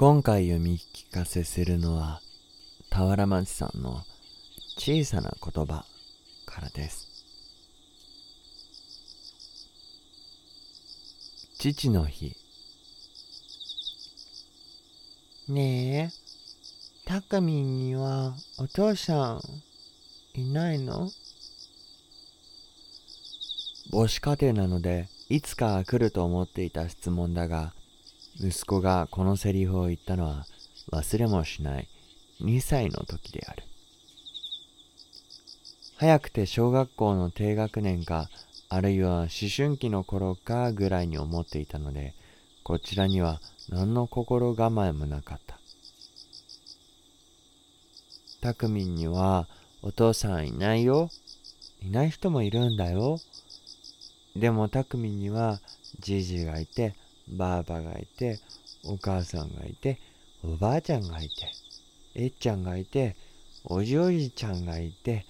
今回読み聞かせするのは俵町さんの小さな言葉からです。父の日。ねえたくみんにはお父さんいないの？母子家庭なのでいつか来ると思っていた質問だが息子がこのセリフを言ったのは忘れもしない2歳の時である。早くて小学校の低学年か、あるいは思春期の頃かぐらいに思っていたので、こちらには何の心構えもなかった。たくみんにはお父さんいないよ。いない人もいるんだよ。でもたくみんにはじいじがいて、ばあばがいて、お母さんがいて、おばあちゃんがいて、えっちゃんがいて、おじおじちゃんがいて、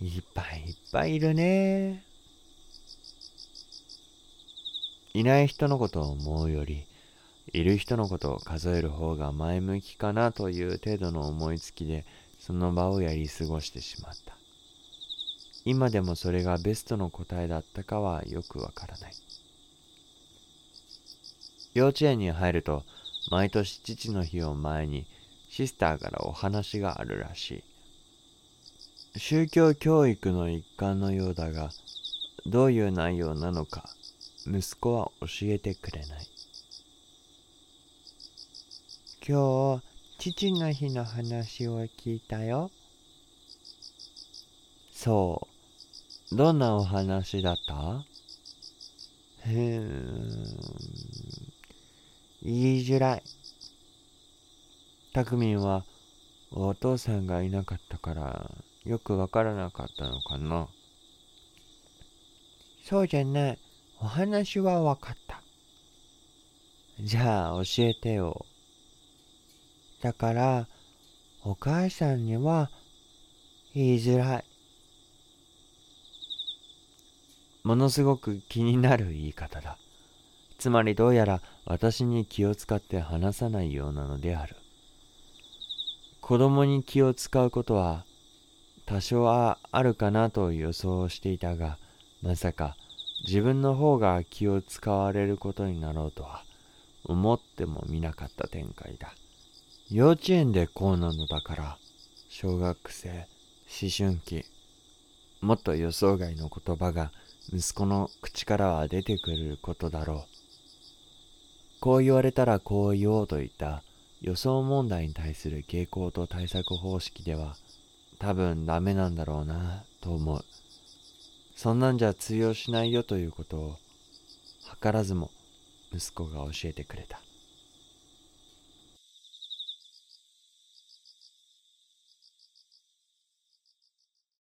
いっぱいいっぱいいるね。いない人のことを思うより、いる人のことを数える方が前向きかなという程度の思いつきで、その場をやり過ごしてしまった。今でもそれがベストの答えだったかはよくわからない。幼稚園に入ると、毎年父の日を前にシスターからお話があるらしい。宗教教育の一環のようだが、どういう内容なのか、息子は教えてくれない。今日、父の日の話を聞いたよ。そう。どんなお話だった？へん。言いづらい。たくみんはお父さんがいなかったからよくわからなかったのかなそうじゃない。お話はわかった。じゃあ教えてよ。だから、お母さんには言いづらい。ものすごく気になる言い方だ。つまりどうやら私に気を使って話さないようなのである。子供に気を使うことは多少はあるかなと予想していたが、まさか自分の方が気を使われることになろうとは思ってもみなかった展開だ。幼稚園でこうなのだから、小学生、思春期、もっと予想外の言葉が息子の口からは出てくることだろう。こう言われたらこう言おうといった予想問題に対する傾向と対策方式では多分ダメなんだろうなと思う。そんなんじゃ通用しないよということを図らずも息子が教えてくれた。